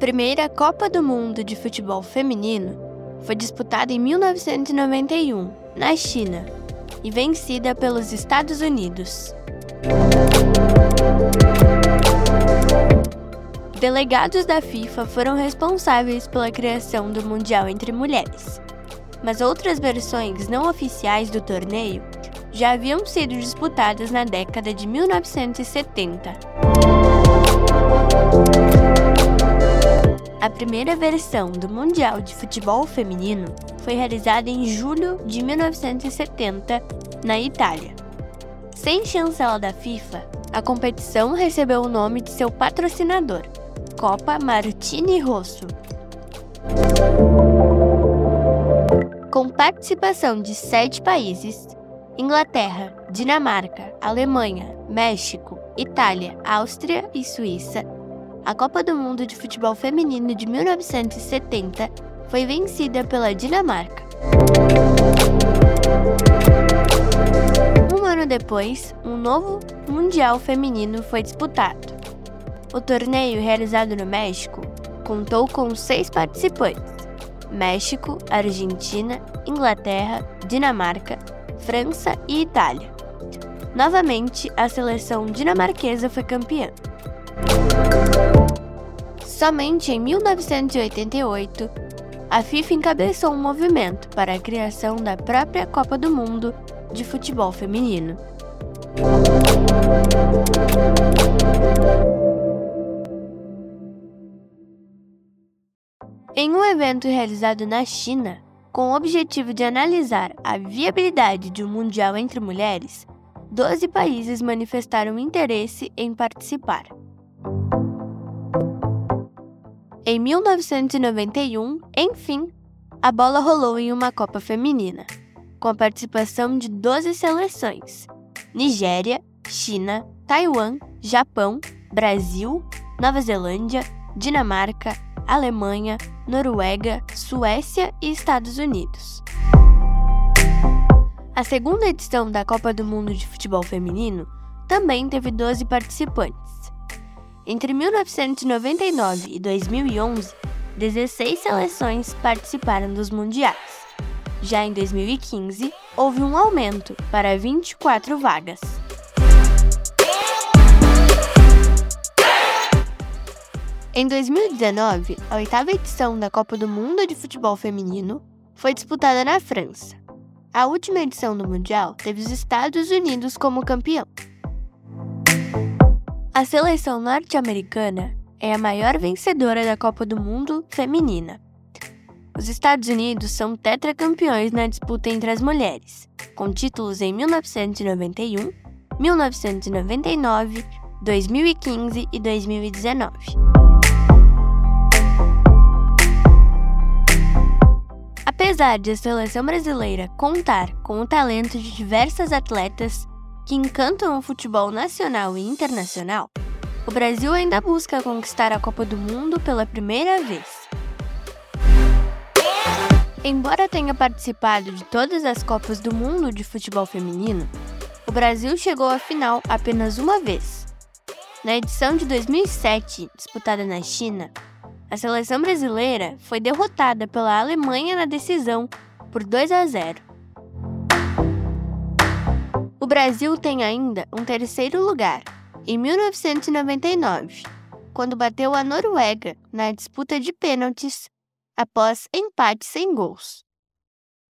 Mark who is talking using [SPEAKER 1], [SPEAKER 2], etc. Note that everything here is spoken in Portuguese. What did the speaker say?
[SPEAKER 1] primeira Copa do Mundo de Futebol Feminino foi disputada em 1991, na China, e vencida pelos Estados Unidos. Delegados da FIFA foram responsáveis pela criação do Mundial entre mulheres, mas outras versões não oficiais do torneio já haviam sido disputadas na década de 1970. A primeira versão do Mundial de Futebol Feminino foi realizada em julho de 1970 na Itália. Sem chancela da FIFA, a competição recebeu o nome de seu patrocinador, Copa Martini Rosso. Com participação de sete países Inglaterra, Dinamarca, Alemanha, México, Itália, Áustria e Suíça a Copa do Mundo de Futebol Feminino de 1970 foi vencida pela Dinamarca. Um ano depois, um novo Mundial Feminino foi disputado. O torneio, realizado no México, contou com seis participantes: México, Argentina, Inglaterra, Dinamarca, França e Itália. Novamente, a seleção dinamarquesa foi campeã. Somente em 1988, a FIFA encabeçou um movimento para a criação da própria Copa do Mundo de futebol feminino. Em um evento realizado na China, com o objetivo de analisar a viabilidade de um mundial entre mulheres, 12 países manifestaram interesse em participar. Em 1991, enfim, a bola rolou em uma Copa Feminina, com a participação de 12 seleções: Nigéria, China, Taiwan, Japão, Brasil, Nova Zelândia, Dinamarca, Alemanha, Noruega, Suécia e Estados Unidos. A segunda edição da Copa do Mundo de Futebol Feminino também teve 12 participantes. Entre 1999 e 2011, 16 seleções participaram dos mundiais. Já em 2015, houve um aumento para 24 vagas. Em 2019, a oitava edição da Copa do Mundo de Futebol Feminino foi disputada na França. A última edição do Mundial teve os Estados Unidos como campeão. A seleção norte-americana é a maior vencedora da Copa do Mundo feminina. Os Estados Unidos são tetracampeões na disputa entre as mulheres, com títulos em 1991, 1999, 2015 e 2019. Apesar de a seleção brasileira contar com o talento de diversas atletas que encantam o futebol nacional e internacional, o Brasil ainda busca conquistar a Copa do Mundo pela primeira vez. Embora tenha participado de todas as Copas do Mundo de futebol feminino, o Brasil chegou à final apenas uma vez. Na edição de 2007, disputada na China, a seleção brasileira foi derrotada pela Alemanha na decisão por 2 a 0. O Brasil tem ainda um terceiro lugar, em 1999, quando bateu a Noruega na disputa de pênaltis após empate sem gols.